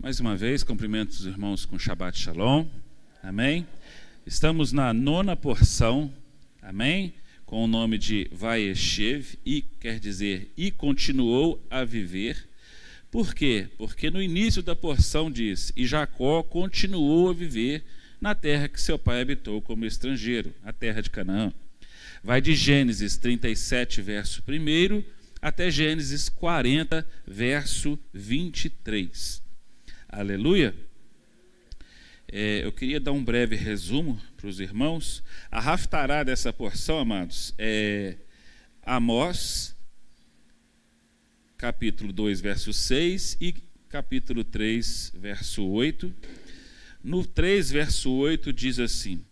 Mais uma vez, cumprimento os irmãos com Shabbat Shalom. Amém? Estamos na nona porção, amém? Com o nome de Vaeshev, e quer dizer, e continuou a viver. Por quê? Porque no início da porção diz: E Jacó continuou a viver na terra que seu pai habitou como estrangeiro, a terra de Canaã. Vai de Gênesis 37, verso 1, até Gênesis 40, verso 23. Aleluia. É, eu queria dar um breve resumo para os irmãos. A raftará dessa porção, amados, é Amós, capítulo 2, verso 6 e capítulo 3, verso 8. No 3, verso 8 diz assim: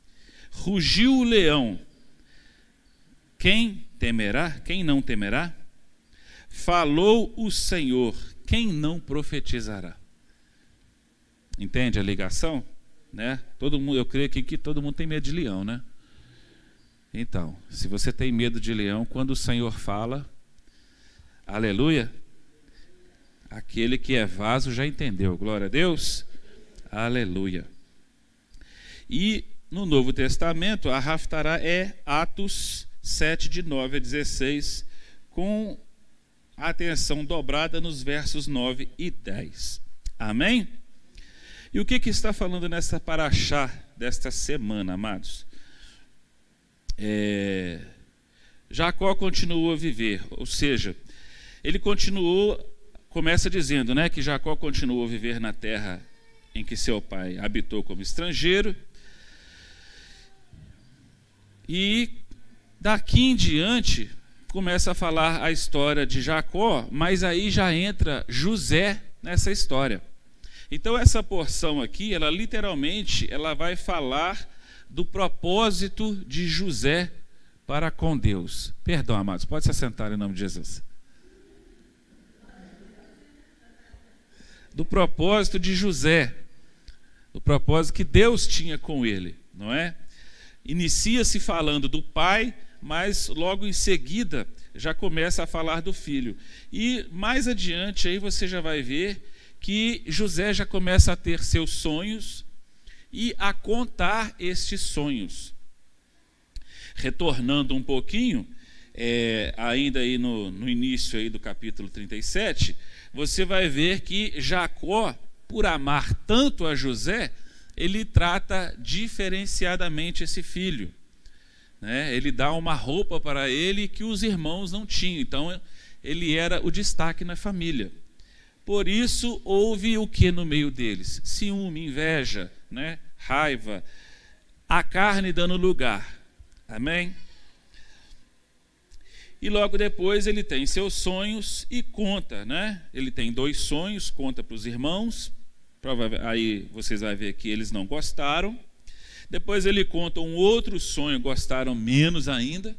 Rugiu o leão, quem temerá? Quem não temerá? Falou o Senhor, quem não profetizará? Entende a ligação? Né? Todo mundo, eu creio aqui que todo mundo tem medo de leão, né? Então, se você tem medo de leão, quando o Senhor fala, aleluia, aquele que é vaso já entendeu, glória a Deus, aleluia. E no Novo Testamento, a Raftará é Atos 7, de 9 a 16, com atenção dobrada nos versos 9 e 10. Amém? E o que, que está falando nessa paraxá desta semana, amados? É, Jacó continuou a viver, ou seja, ele continuou, começa dizendo né, que Jacó continuou a viver na terra em que seu pai habitou como estrangeiro. E daqui em diante começa a falar a história de Jacó, mas aí já entra José nessa história. Então essa porção aqui, ela literalmente, ela vai falar do propósito de José para com Deus. Perdão, amados, pode se assentar em nome de Jesus. Do propósito de José, do propósito que Deus tinha com ele, não é? Inicia-se falando do pai, mas logo em seguida já começa a falar do filho. E mais adiante aí você já vai ver que José já começa a ter seus sonhos e a contar estes sonhos. Retornando um pouquinho, é, ainda aí no, no início aí do capítulo 37, você vai ver que Jacó, por amar tanto a José, ele trata diferenciadamente esse filho. Né? Ele dá uma roupa para ele que os irmãos não tinham. Então, ele era o destaque na família. Por isso houve o que no meio deles? Ciúme, inveja, né? raiva, a carne dando lugar. Amém? E logo depois ele tem seus sonhos e conta, né? Ele tem dois sonhos, conta para os irmãos. Aí vocês vão ver que eles não gostaram. Depois ele conta um outro sonho, gostaram menos ainda.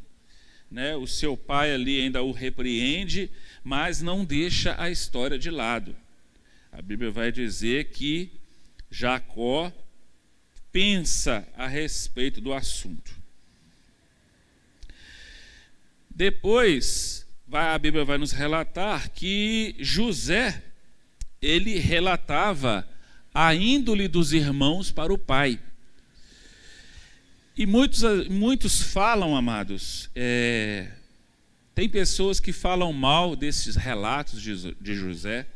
Né? O seu pai ali ainda o repreende, mas não deixa a história de lado. A Bíblia vai dizer que Jacó pensa a respeito do assunto. Depois, a Bíblia vai nos relatar que José, ele relatava a índole dos irmãos para o pai. E muitos, muitos falam, amados, é, tem pessoas que falam mal desses relatos de, de José,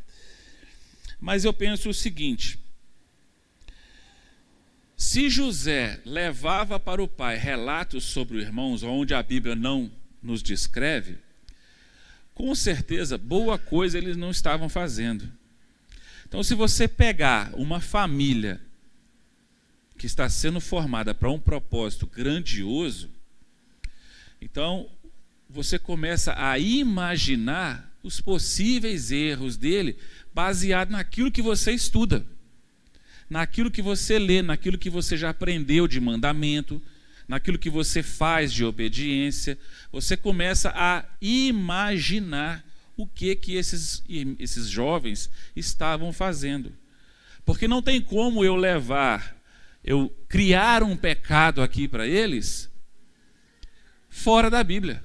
mas eu penso o seguinte: se José levava para o pai relatos sobre os irmãos, onde a Bíblia não nos descreve, com certeza boa coisa eles não estavam fazendo. Então, se você pegar uma família que está sendo formada para um propósito grandioso, então você começa a imaginar os possíveis erros dele baseado naquilo que você estuda, naquilo que você lê, naquilo que você já aprendeu de mandamento, naquilo que você faz de obediência. Você começa a imaginar o que que esses, esses jovens estavam fazendo. Porque não tem como eu levar, eu criar um pecado aqui para eles fora da Bíblia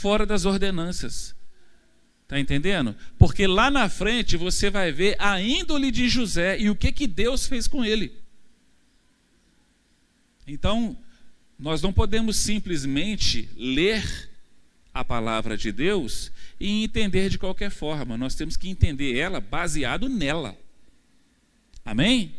fora das ordenanças. Está entendendo? Porque lá na frente você vai ver a índole de José e o que, que Deus fez com ele. Então, nós não podemos simplesmente ler a palavra de Deus e entender de qualquer forma. Nós temos que entender ela baseado nela. Amém?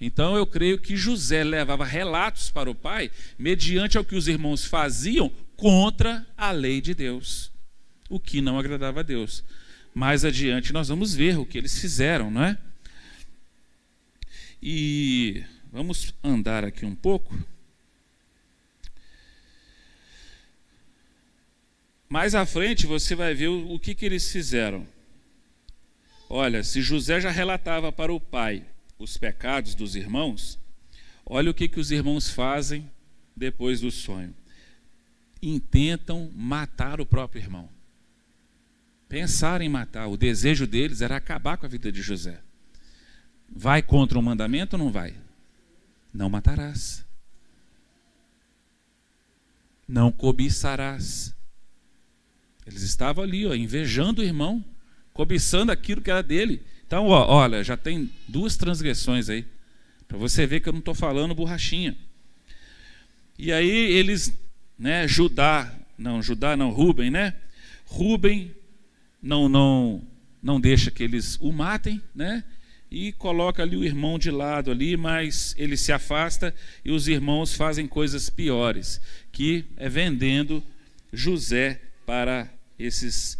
Então eu creio que José levava relatos para o pai, mediante ao que os irmãos faziam contra a lei de Deus, o que não agradava a Deus. Mais adiante nós vamos ver o que eles fizeram, não é? E vamos andar aqui um pouco. Mais à frente você vai ver o, que, que eles fizeram. Olha, se José já relatava para o pai os pecados dos irmãos, olha o que, que os irmãos fazem depois do sonho. Intentam matar o próprio irmão. Pensaram em matar, o desejo deles era acabar com a vida de José. Vai contra o mandamento ou não vai? Não matarás. Não cobiçarás. Eles estavam ali, ó, invejando o irmão, cobiçando aquilo que era dele. Então, ó, olha, já tem duas transgressões aí. Para você ver que eu não estou falando borrachinha. E aí eles, né, Judá, não, Judá não, Rubem, né? Rubem não não não deixa que eles o matem, né? E coloca ali o irmão de lado ali, mas ele se afasta e os irmãos fazem coisas piores, que é vendendo José para esses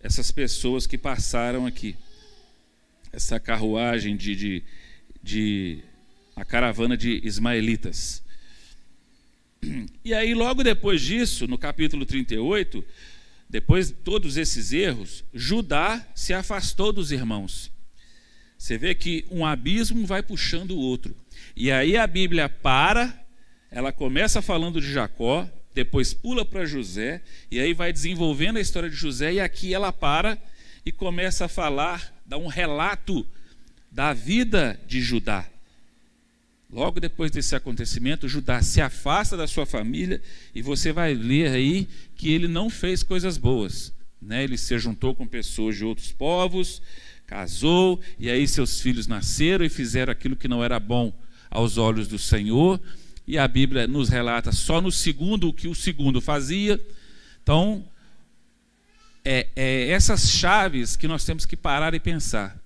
essas pessoas que passaram aqui essa carruagem de, de, de a caravana de ismaelitas. E aí, logo depois disso, no capítulo 38, depois de todos esses erros, Judá se afastou dos irmãos. Você vê que um abismo vai puxando o outro. E aí a Bíblia para, ela começa falando de Jacó, depois pula para José, e aí vai desenvolvendo a história de José, e aqui ela para e começa a falar dá um relato da vida de Judá. Logo depois desse acontecimento, Judá se afasta da sua família e você vai ler aí que ele não fez coisas boas. Né? Ele se juntou com pessoas de outros povos, casou, e aí seus filhos nasceram e fizeram aquilo que não era bom aos olhos do Senhor. E a Bíblia nos relata só no segundo o que o segundo fazia. Então, é, é, essas chaves que nós temos que parar e pensar.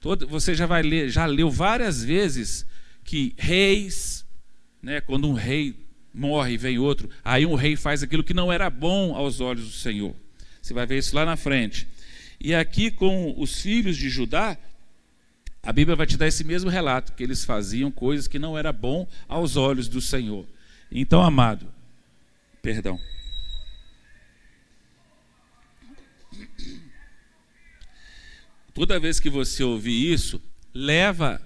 Todo, você já vai ler, já leu várias vezes que reis, né, quando um rei morre e vem outro, aí um rei faz aquilo que não era bom aos olhos do Senhor. Você vai ver isso lá na frente. E aqui com os filhos de Judá, a Bíblia vai te dar esse mesmo relato, que eles faziam coisas que não era bom aos olhos do Senhor. Então, amado, perdão. Toda vez que você ouvir isso, leva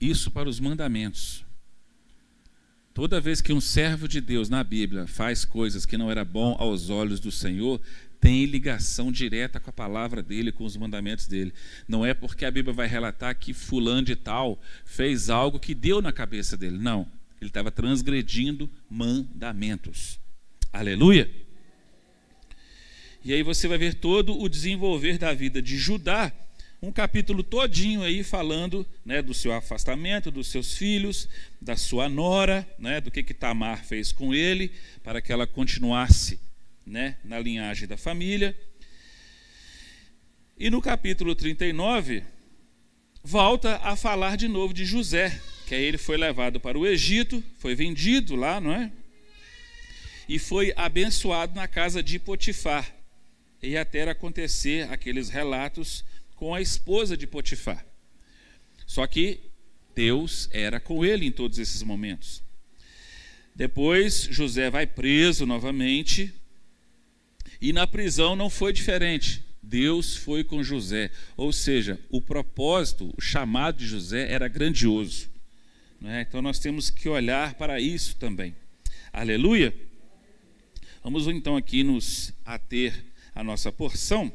isso para os mandamentos. Toda vez que um servo de Deus na Bíblia faz coisas que não era bom aos olhos do Senhor, tem ligação direta com a palavra dele, com os mandamentos dele. Não é porque a Bíblia vai relatar que fulano de tal fez algo que deu na cabeça dele. Não. Ele estava transgredindo mandamentos. Aleluia. E aí você vai ver todo o desenvolver da vida de Judá um capítulo todinho aí falando né, do seu afastamento, dos seus filhos, da sua nora, né, do que, que Tamar fez com ele, para que ela continuasse né, na linhagem da família. E no capítulo 39, volta a falar de novo de José, que aí ele foi levado para o Egito, foi vendido lá, não é? E foi abençoado na casa de Potifar. E até acontecer aqueles relatos com a esposa de Potifar. Só que Deus era com ele em todos esses momentos. Depois José vai preso novamente, e na prisão não foi diferente. Deus foi com José. Ou seja, o propósito, o chamado de José era grandioso. É? Então nós temos que olhar para isso também. Aleluia? Vamos então aqui nos ater à nossa porção.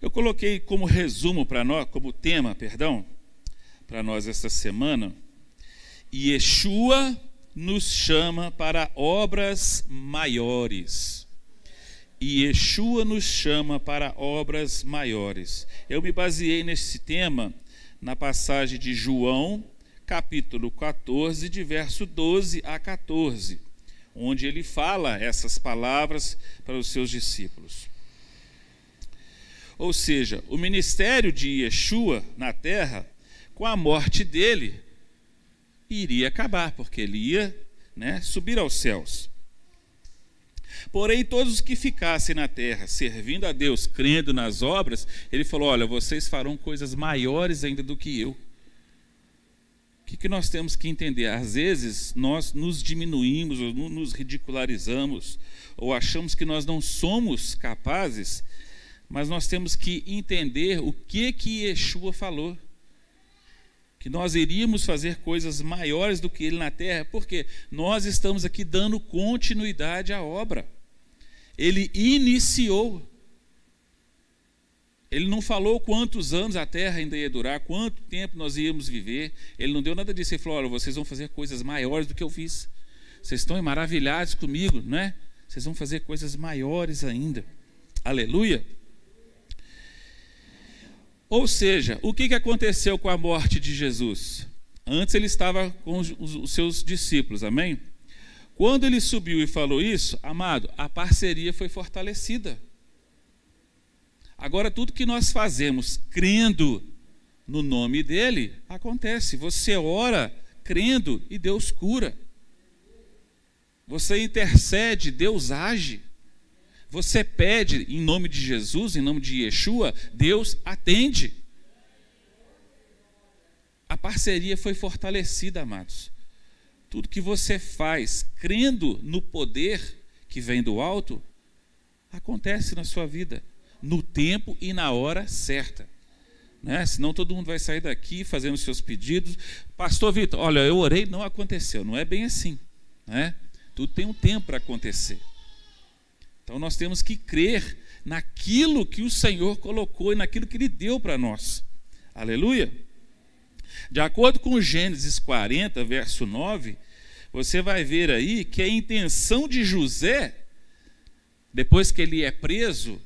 Eu coloquei como resumo para nós, como tema, perdão, para nós esta semana, Yeshua nos chama para obras maiores. e Yeshua nos chama para obras maiores. Eu me baseei nesse tema na passagem de João, capítulo 14, de verso 12 a 14, onde ele fala essas palavras para os seus discípulos. Ou seja, o ministério de Yeshua na terra, com a morte dele, iria acabar, porque ele ia né, subir aos céus. Porém, todos os que ficassem na terra servindo a Deus, crendo nas obras, ele falou: Olha, vocês farão coisas maiores ainda do que eu. O que, que nós temos que entender? Às vezes nós nos diminuímos, ou nos ridicularizamos, ou achamos que nós não somos capazes, mas nós temos que entender o que que Yeshua falou que nós iríamos fazer coisas maiores do que ele na terra, porque nós estamos aqui dando continuidade à obra. Ele iniciou. Ele não falou quantos anos a terra ainda ia durar, quanto tempo nós íamos viver. Ele não deu nada disso. Ele falou: olha, vocês vão fazer coisas maiores do que eu fiz. Vocês estão maravilhados comigo, não é? Vocês vão fazer coisas maiores ainda. Aleluia. Ou seja, o que aconteceu com a morte de Jesus? Antes ele estava com os seus discípulos, amém? Quando ele subiu e falou isso, amado, a parceria foi fortalecida. Agora, tudo que nós fazemos crendo no nome dele, acontece. Você ora crendo e Deus cura. Você intercede, Deus age. Você pede em nome de Jesus, em nome de Yeshua, Deus atende. A parceria foi fortalecida, amados. Tudo que você faz crendo no poder que vem do alto, acontece na sua vida, no tempo e na hora certa. Né? Senão todo mundo vai sair daqui fazendo seus pedidos. Pastor Vitor, olha, eu orei, não aconteceu. Não é bem assim. Né? Tudo tem um tempo para acontecer. Então nós temos que crer naquilo que o Senhor colocou e naquilo que Ele deu para nós. Aleluia. De acordo com Gênesis 40, verso 9, você vai ver aí que a intenção de José, depois que ele é preso,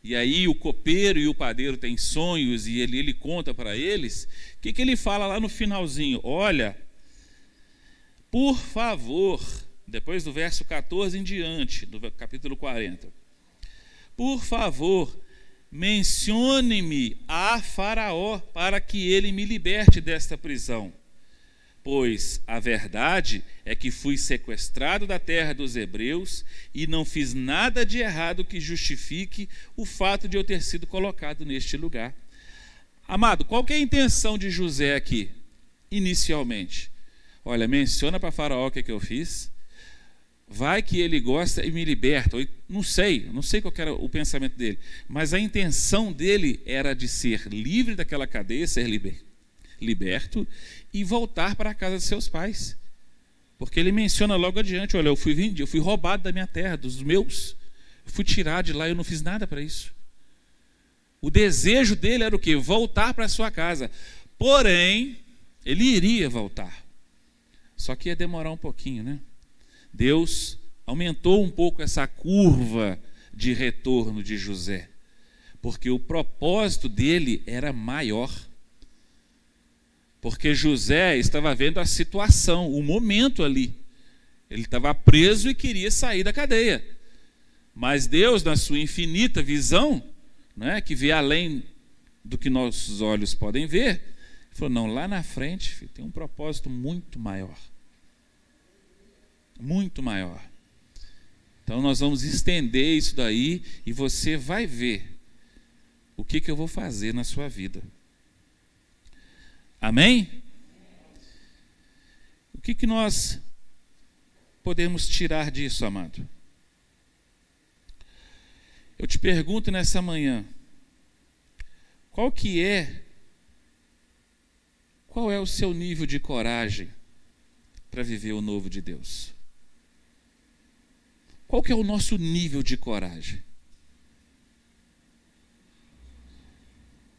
e aí o copeiro e o padeiro têm sonhos e ele, ele conta para eles, o que, que ele fala lá no finalzinho? Olha, por favor, depois do verso 14 em diante, do capítulo 40. Por favor, mencione-me a Faraó para que ele me liberte desta prisão. Pois a verdade é que fui sequestrado da terra dos hebreus e não fiz nada de errado que justifique o fato de eu ter sido colocado neste lugar. Amado, qual é a intenção de José aqui, inicialmente? Olha, menciona para Faraó o que, é que eu fiz, Vai que ele gosta e me liberta. Não sei, não sei qual era o pensamento dele. Mas a intenção dele era de ser livre daquela cadeia, ser liber, liberto e voltar para a casa de seus pais. Porque ele menciona logo adiante: olha, eu fui vendido, eu fui roubado da minha terra, dos meus. Eu fui tirado de lá, eu não fiz nada para isso. O desejo dele era o quê? Voltar para sua casa. Porém, ele iria voltar. Só que ia demorar um pouquinho, né? Deus aumentou um pouco essa curva de retorno de José, porque o propósito dele era maior. Porque José estava vendo a situação, o momento ali. Ele estava preso e queria sair da cadeia. Mas Deus, na sua infinita visão, né, que vê além do que nossos olhos podem ver, falou: não, lá na frente filho, tem um propósito muito maior muito maior. Então nós vamos estender isso daí e você vai ver o que, que eu vou fazer na sua vida. Amém? O que, que nós podemos tirar disso, amado? Eu te pergunto nessa manhã, qual que é qual é o seu nível de coragem para viver o novo de Deus? Qual que é o nosso nível de coragem?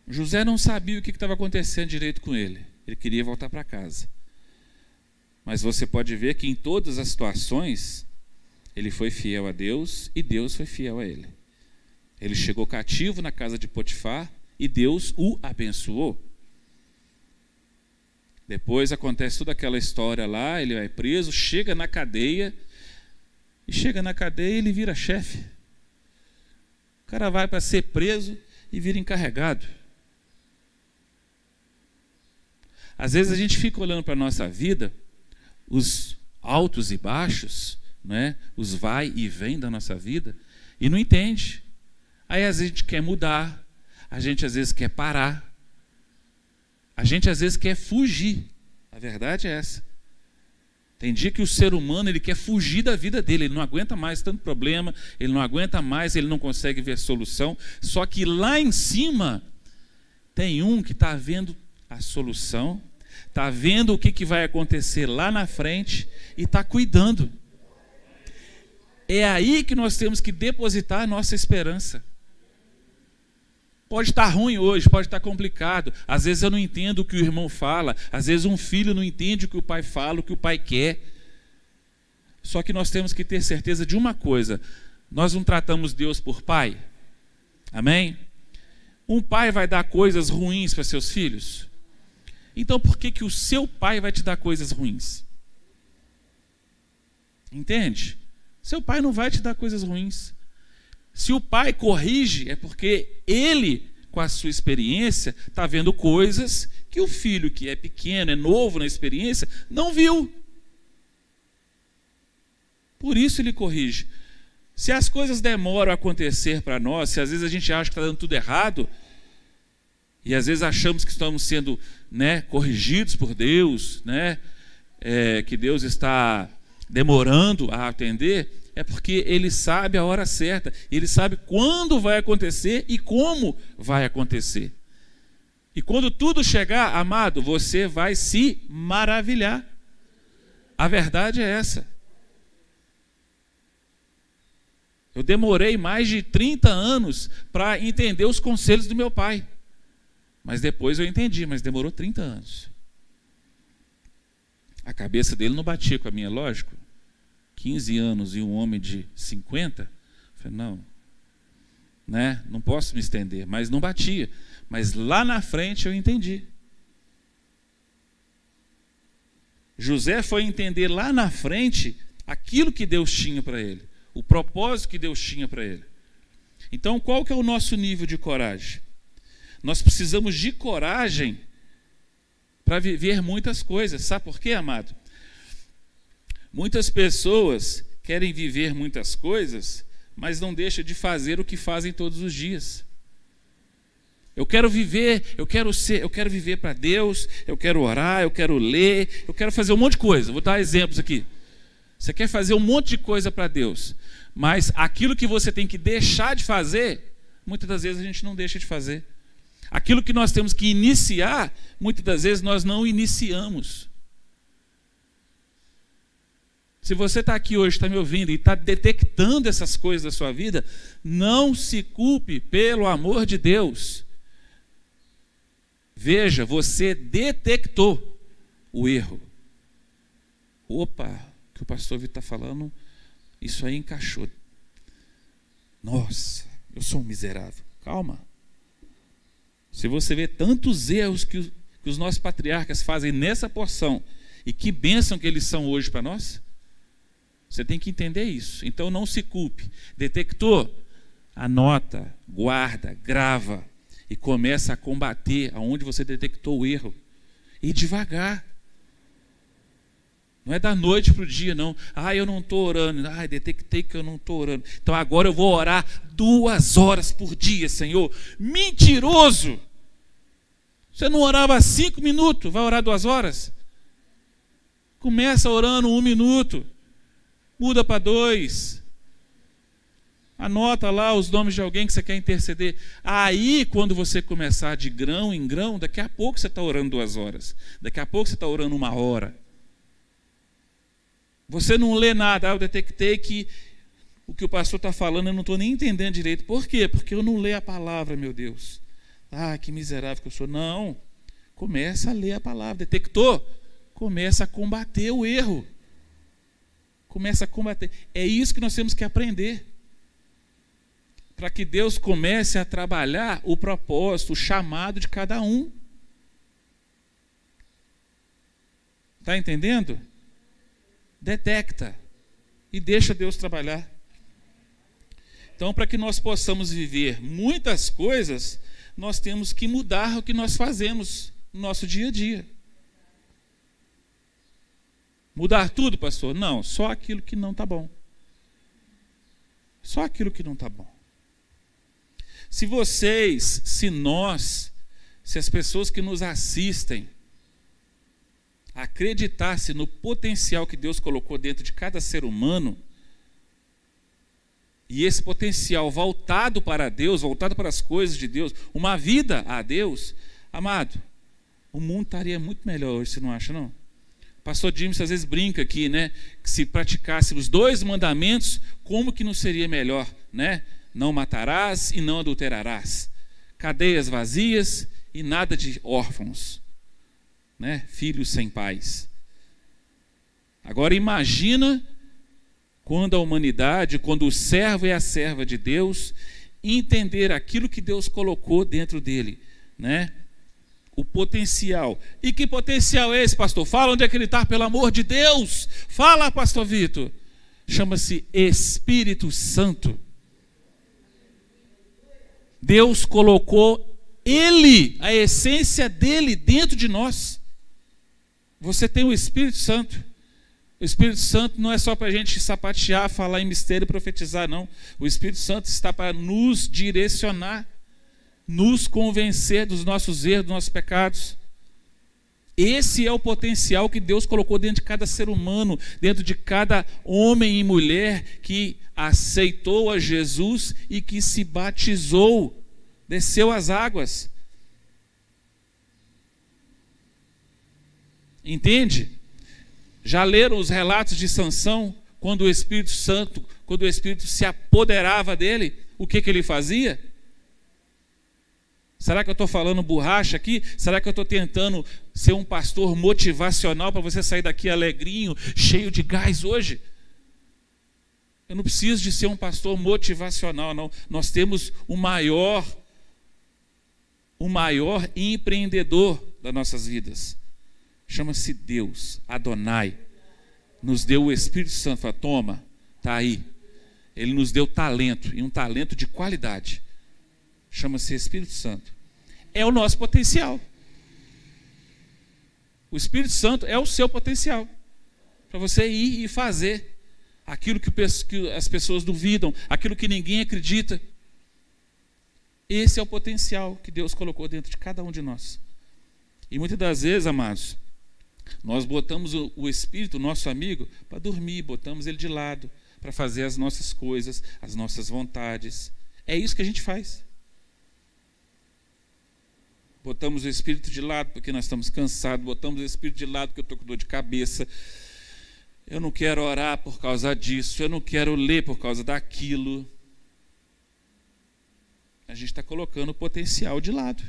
José não sabia o que estava acontecendo direito com ele. Ele queria voltar para casa. Mas você pode ver que em todas as situações, Ele foi fiel a Deus e Deus foi fiel a ele. Ele chegou cativo na casa de Potifar e Deus o abençoou. Depois acontece toda aquela história lá, ele vai preso, chega na cadeia, e chega na cadeia e ele vira chefe. O cara vai para ser preso e vira encarregado. Às vezes a gente fica olhando para a nossa vida, os altos e baixos, né? os vai e vem da nossa vida, e não entende. Aí às vezes a gente quer mudar, a gente às vezes quer parar, a gente às vezes quer fugir. A verdade é essa. Tem dia que o ser humano ele quer fugir da vida dele, ele não aguenta mais tanto problema, ele não aguenta mais, ele não consegue ver solução. Só que lá em cima tem um que está vendo a solução, está vendo o que, que vai acontecer lá na frente e está cuidando. É aí que nós temos que depositar a nossa esperança. Pode estar ruim hoje, pode estar complicado. Às vezes eu não entendo o que o irmão fala, às vezes um filho não entende o que o pai fala, o que o pai quer. Só que nós temos que ter certeza de uma coisa: nós não tratamos Deus por pai. Amém? Um pai vai dar coisas ruins para seus filhos? Então por que, que o seu pai vai te dar coisas ruins? Entende? Seu pai não vai te dar coisas ruins. Se o pai corrige, é porque ele, com a sua experiência, está vendo coisas que o filho, que é pequeno, é novo na experiência, não viu. Por isso ele corrige. Se as coisas demoram a acontecer para nós, se às vezes a gente acha que está dando tudo errado, e às vezes achamos que estamos sendo né, corrigidos por Deus, né, é, que Deus está demorando a atender, é porque ele sabe a hora certa, ele sabe quando vai acontecer e como vai acontecer. E quando tudo chegar, amado, você vai se maravilhar. A verdade é essa. Eu demorei mais de 30 anos para entender os conselhos do meu pai. Mas depois eu entendi, mas demorou 30 anos. A cabeça dele não batia com a minha, lógico. 15 anos e um homem de 50, eu falei, não, né? não posso me estender, mas não batia. Mas lá na frente eu entendi. José foi entender lá na frente aquilo que Deus tinha para ele, o propósito que Deus tinha para ele. Então, qual que é o nosso nível de coragem? Nós precisamos de coragem para viver muitas coisas. Sabe por quê, amado? Muitas pessoas querem viver muitas coisas, mas não deixam de fazer o que fazem todos os dias. Eu quero viver, eu quero ser, eu quero viver para Deus, eu quero orar, eu quero ler, eu quero fazer um monte de coisa. Vou dar exemplos aqui. Você quer fazer um monte de coisa para Deus, mas aquilo que você tem que deixar de fazer, muitas das vezes a gente não deixa de fazer. Aquilo que nós temos que iniciar, muitas das vezes nós não iniciamos. Se você está aqui hoje, está me ouvindo e está detectando essas coisas da sua vida, não se culpe pelo amor de Deus. Veja, você detectou o erro. Opa, o que o pastor Vitor está falando, isso aí encaixou. Nossa, eu sou um miserável. Calma. Se você vê tantos erros que, os nossos patriarcas fazem nessa porção, e que bênção que eles são hoje para nós, você tem que entender isso. Então não se culpe. Detectou? Anota, guarda, grava e começa a combater aonde você detectou o erro. E devagar. Não é da noite para o dia, não. Ah, eu não estou orando. Ah, detectei que eu não estou orando. Então agora eu vou orar duas horas por dia, Senhor. Mentiroso! Você não orava cinco minutos, vai orar duas horas? Começa orando um minuto muda para dois. Anota lá os nomes de alguém que você quer interceder. Aí, quando você começar de grão em grão, daqui a pouco você está orando duas horas. Daqui a pouco você está orando uma hora. Você não lê nada. Ah, eu detectei que o que o pastor está falando eu não estou nem entendendo direito. Por quê? Porque eu não leio a palavra, meu Deus. Ah, que miserável que eu sou. Não. Começa a ler a palavra. Detectou? Começa a combater o erro. Começa a combater. É isso que nós temos que aprender. Para que Deus comece a trabalhar o propósito, o chamado de cada um. Está entendendo? Detecta e deixa Deus trabalhar. Então, para que nós possamos viver muitas coisas, nós temos que mudar o que nós fazemos no nosso dia a dia. Mudar tudo, pastor? Não, só aquilo que não está bom. Só aquilo que não está bom. Se vocês, se nós, se as pessoas que nos assistem acreditassem no potencial que Deus colocou dentro de cada ser humano, e esse potencial voltado para Deus, voltado para as coisas de Deus, uma vida a Deus, amado, o mundo estaria muito melhor hoje, você não acha, não? Pastor James às vezes brinca aqui, né? Que se praticássemos dois mandamentos, como que não seria melhor, né? Não matarás e não adulterarás. Cadeias vazias e nada de órfãos, né? Filhos sem pais. Agora imagina quando a humanidade, quando o servo e a serva de Deus entender aquilo que Deus colocou dentro dele, né? O potencial. E que potencial é esse, pastor? Fala onde é que ele está, pelo amor de Deus. Fala, pastor Vitor. Chama-se Espírito Santo. Deus colocou ele, a essência dele, dentro de nós. Você tem o Espírito Santo. O Espírito Santo não é só para a gente sapatear, falar em mistério e profetizar, não. O Espírito Santo está para nos direcionar, nos convencer dos nossos erros, dos nossos pecados. Esse é o potencial que Deus colocou dentro de cada ser humano, dentro de cada homem e mulher que aceitou a Jesus e que se batizou, desceu as águas. Entende? Já leram os relatos de Sansão, quando o Espírito Santo, quando o Espírito se apoderava dele, o que, que ele fazia? Será que eu estou falando borracha aqui? Será que eu estou tentando ser um pastor motivacional para você sair daqui alegrinho, cheio de gás hoje? Eu não preciso de ser um pastor motivacional, não. Nós temos o maior, o maior empreendedor das nossas vidas chama-se Deus, Adonai. Nos deu o Espírito Santo, fala, toma, tá aí. Ele nos deu talento, e um talento de qualidade. Chama-se Espírito Santo. É o nosso potencial. O Espírito Santo é o seu potencial. Para você ir e fazer aquilo que as pessoas duvidam, aquilo que ninguém acredita. Esse é o potencial que Deus colocou dentro de cada um de nós. E muitas das vezes, amados, nós botamos o, o espírito, nosso amigo, para dormir, botamos ele de lado, para fazer as nossas coisas, as nossas vontades. É isso que a gente faz. Botamos o espírito de lado porque nós estamos cansados, botamos o espírito de lado porque eu estou com dor de cabeça. Eu não quero orar por causa disso, eu não quero ler por causa daquilo. A gente está colocando o potencial de lado.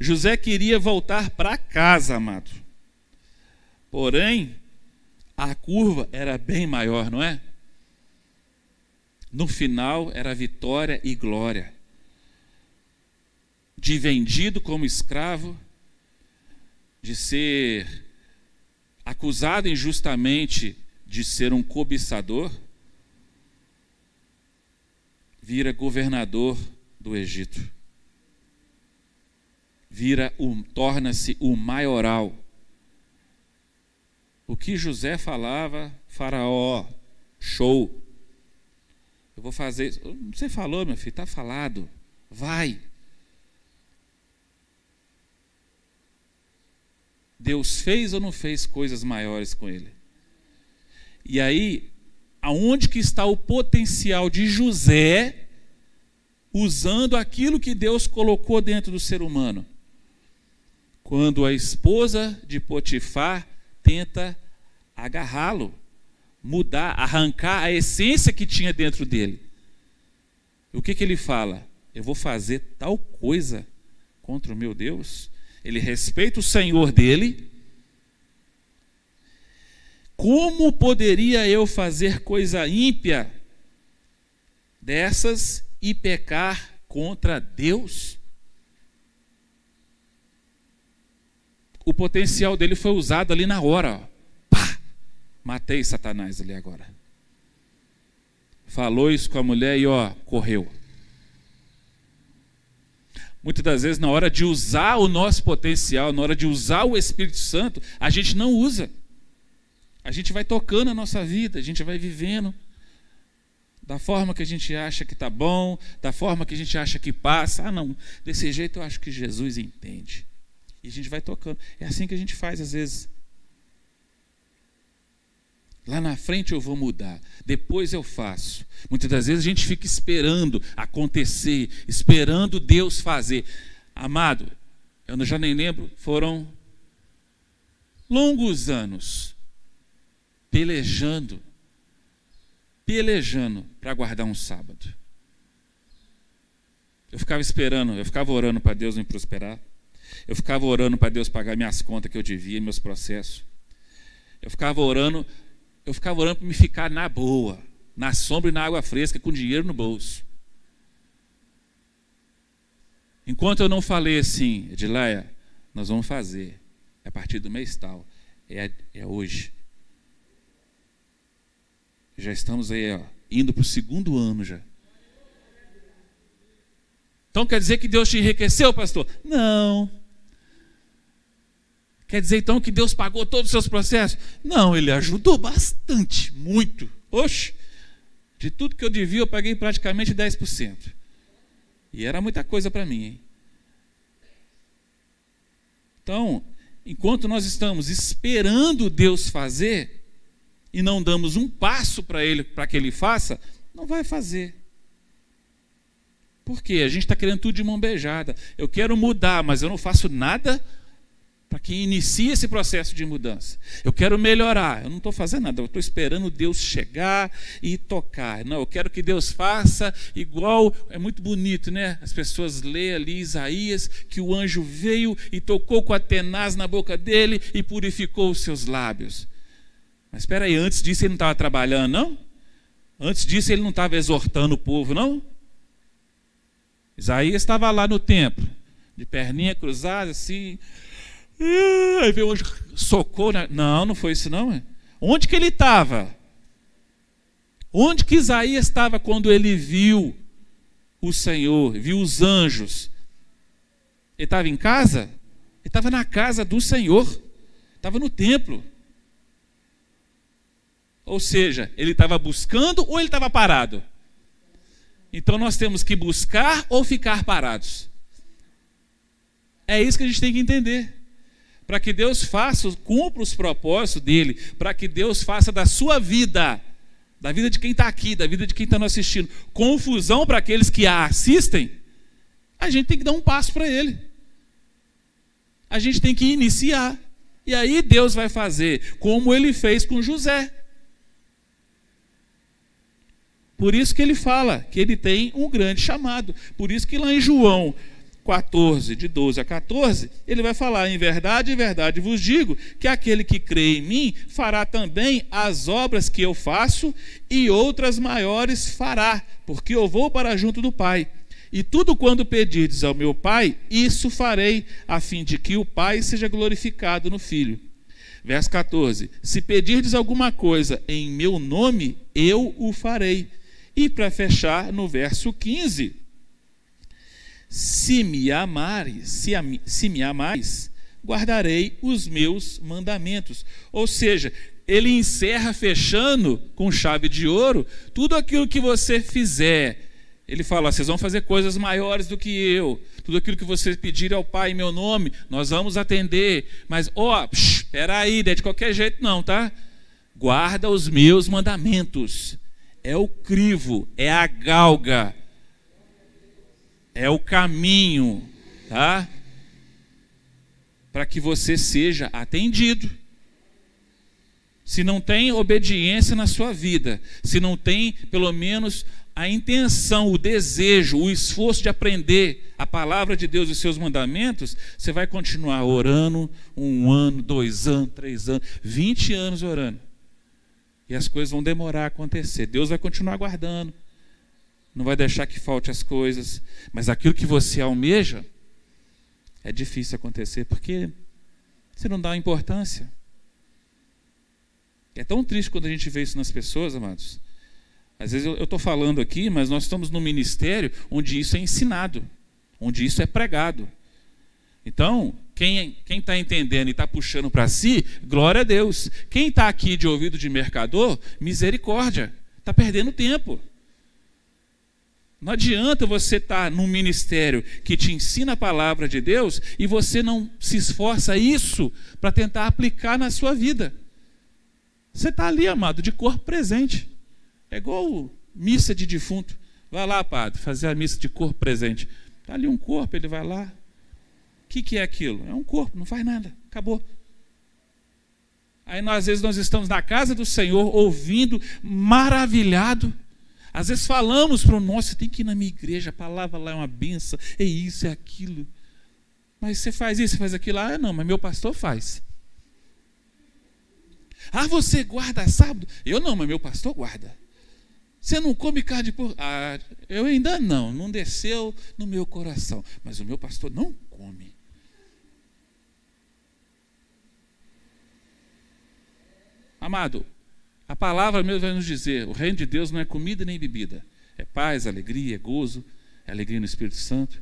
José queria voltar para casa, amado. Porém, a curva era bem maior, não é? No final era vitória e glória. De vendido como escravo, de ser acusado injustamente de ser um cobiçador, vira governador do Egito vira o, torna-se o maioral. O que José falava, Faraó, show. Eu vou fazer. Você falou, meu filho, está falado. Vai. Deus fez ou não fez coisas maiores com ele? E aí, aonde que está o potencial de José usando aquilo que Deus colocou dentro do ser humano? quando a esposa de Potifar tenta agarrá-lo, mudar, arrancar a essência que tinha dentro dele. O que, que ele fala? Eu vou fazer tal coisa contra o meu Deus? Ele respeita o Senhor dele, Como poderia eu fazer coisa ímpia dessas e pecar contra Deus? O potencial dele foi usado ali na hora. Ó. Pá! Matei Satanás ali agora. Falou isso com a mulher e ó, correu. Muitas das vezes, na hora de usar o nosso potencial, na hora de usar o Espírito Santo, a gente não usa. A gente vai tocando a nossa vida, a gente vai vivendo da forma que a gente acha que está bom, da forma que a gente acha que passa. Ah, não, desse jeito eu acho que Jesus entende. E a gente vai tocando. É assim que a gente faz às vezes. Lá na frente eu vou mudar, depois eu faço. Muitas das vezes a gente fica esperando acontecer, esperando Deus fazer. Amado, eu já nem lembro, foram longos anos pelejando, pelejando para guardar um sábado. Eu ficava esperando, eu ficava orando para Deus me prosperar. Eu ficava orando para Deus pagar minhas contas que eu devia, meus processos. Eu ficava orando, eu ficava orando para me ficar na boa, na sombra e na água fresca, com dinheiro no bolso. Enquanto eu não falei assim, Edileia, nós vamos fazer, é a partir do mês tal, é, é hoje. Já estamos aí, ó, indo para o segundo ano já. Então quer dizer que Deus te enriqueceu, pastor? Não. Quer dizer então que Deus pagou todos os seus processos? Não, ele ajudou bastante, muito. Oxe, de tudo que eu devia, eu paguei praticamente 10%. E era muita coisa para mim, hein? Então, enquanto nós estamos esperando Deus fazer e não damos um passo para ele, para que ele faça, não vai fazer. Por quê? A gente está querendo tudo de mão beijada. Eu quero mudar, mas eu não faço nada para que inicie esse processo de mudança. Eu quero melhorar, eu não estou fazendo nada, eu estou esperando Deus chegar e tocar. Não, eu quero que Deus faça igual, é muito bonito, né? As pessoas lêem ali Isaías, que o anjo veio e tocou com a tenaz na boca dele e purificou os seus lábios. Mas espera aí, antes disso ele não estava trabalhando, não? Antes disso ele não estava exortando o povo, não? Isaías estava lá no templo, de perninha cruzada, assim, Aí veio hoje, socou. Né? Não, não foi isso não. Onde que ele estava? Onde que Isaías estava quando ele viu o Senhor, viu os anjos? Ele estava em casa? Ele estava na casa do Senhor, estava no templo. Ou seja, ele estava buscando ou ele estava parado? Então nós temos que buscar ou ficar parados. É isso que a gente tem que entender para que Deus faça, cumpra os propósitos dele, para que Deus faça da sua vida, da vida de quem está aqui, da vida de quem está nos assistindo, confusão para aqueles que a assistem, a gente tem que dar um passo para ele. A gente tem que iniciar. E aí Deus vai fazer como ele fez com José. Por isso que ele fala que ele tem um grande chamado. Por isso que lá em João 14, de 12 a 14, ele vai falar: Em verdade, em verdade vos digo que aquele que crê em mim fará também as obras que eu faço e outras maiores fará, porque eu vou para junto do Pai. E tudo quando pedirdes ao meu Pai, isso farei, a fim de que o Pai seja glorificado no Filho. Verso 14: Se pedirdes alguma coisa em meu nome, eu o farei. E para fechar, no verso 15 se me amares, se, se me guardarei os meus mandamentos. Ou seja, ele encerra fechando com chave de ouro tudo aquilo que você fizer. Ele fala: vocês vão fazer coisas maiores do que eu. Tudo aquilo que vocês pedirem ao Pai em meu nome, nós vamos atender. Mas, ó, oh, espera aí, não é de qualquer jeito não, tá? Guarda os meus mandamentos. É o crivo, é a galga é o caminho, tá? Para que você seja atendido. Se não tem obediência na sua vida, se não tem pelo menos a intenção, o desejo, o esforço de aprender a palavra de Deus e seus mandamentos, você vai continuar orando um ano, dois anos, três anos, vinte anos orando. E as coisas vão demorar a acontecer. Deus vai continuar guardando. Não vai deixar que falte as coisas. Mas aquilo que você almeja é difícil acontecer porque você não dá importância. É tão triste quando a gente vê isso nas pessoas, amados. Às vezes eu estou falando aqui, mas nós estamos num ministério onde isso é ensinado, onde isso é pregado. Então, quem está entendendo e está puxando para si, glória a Deus. Quem está aqui de ouvido de mercador, misericórdia. Está perdendo tempo. Não adianta você estar tá num ministério que te ensina a palavra de Deus e você não se esforça isso para tentar aplicar na sua vida. Você está ali, amado, de corpo presente. É igual missa de defunto. Vai lá, padre, fazer a missa de corpo presente. Está ali um corpo, ele vai lá, que, que é aquilo? É um corpo, não faz nada, acabou. Aí nós, às vezes nós estamos na casa do Senhor, ouvindo, maravilhado. Às vezes falamos para o nosso, tem que ir na minha igreja, a palavra lá é uma benção, é isso, é aquilo. Mas você faz isso, você faz aquilo, ah, não, mas meu pastor faz. Ah, você guarda sábado? Eu não, mas meu pastor guarda. Você não come carne de porco? Ah, eu ainda não, não desceu no meu coração. Mas o meu pastor não come. Amado, a palavra mesmo vai nos dizer: o reino de Deus não é comida nem bebida, é paz, alegria, é gozo, é alegria no Espírito Santo.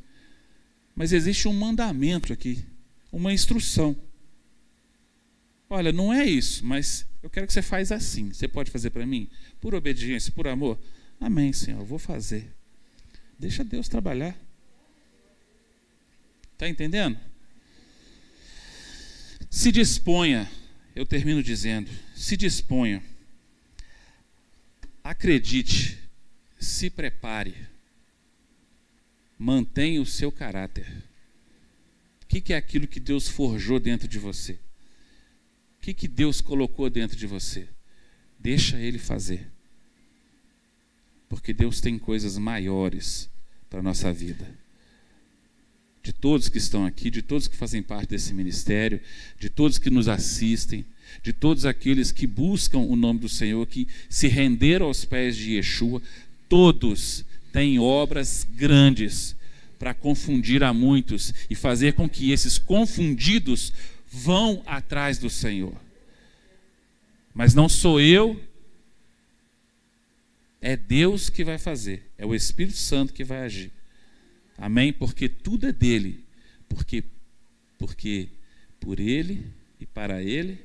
Mas existe um mandamento aqui, uma instrução. Olha, não é isso, mas eu quero que você faça assim. Você pode fazer para mim? Por obediência, por amor? Amém, Senhor, eu vou fazer. Deixa Deus trabalhar. Está entendendo? Se disponha eu termino dizendo: se disponha, acredite, se prepare, mantenha o seu caráter. O que, é aquilo que Deus forjou dentro de você? O que, que Deus colocou dentro de você? Deixa Ele fazer. Porque Deus tem coisas maiores para a nossa vida de todos que estão aqui, de todos que fazem parte desse ministério, de todos que nos assistem, de todos aqueles que buscam o nome do Senhor, que se renderam aos pés de Yeshua, todos têm obras grandes para confundir a muitos e fazer com que esses confundidos vão atrás do Senhor. Mas não sou eu, é Deus que vai fazer, é o Espírito Santo que vai agir. Amém? Porque tudo é dele. Porque, porque por ele e para ele,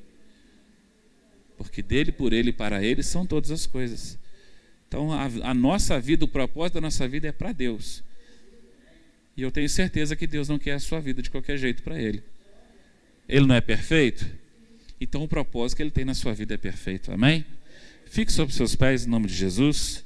porque dele, por ele e para ele são todas as coisas. Então a, a nossa vida, o propósito da nossa vida é para Deus. E eu tenho certeza que Deus não quer a sua vida de qualquer jeito para Ele. Ele não é perfeito? Então o propósito que Ele tem na sua vida é perfeito. Amém? Fique sobre seus pés em nome de Jesus.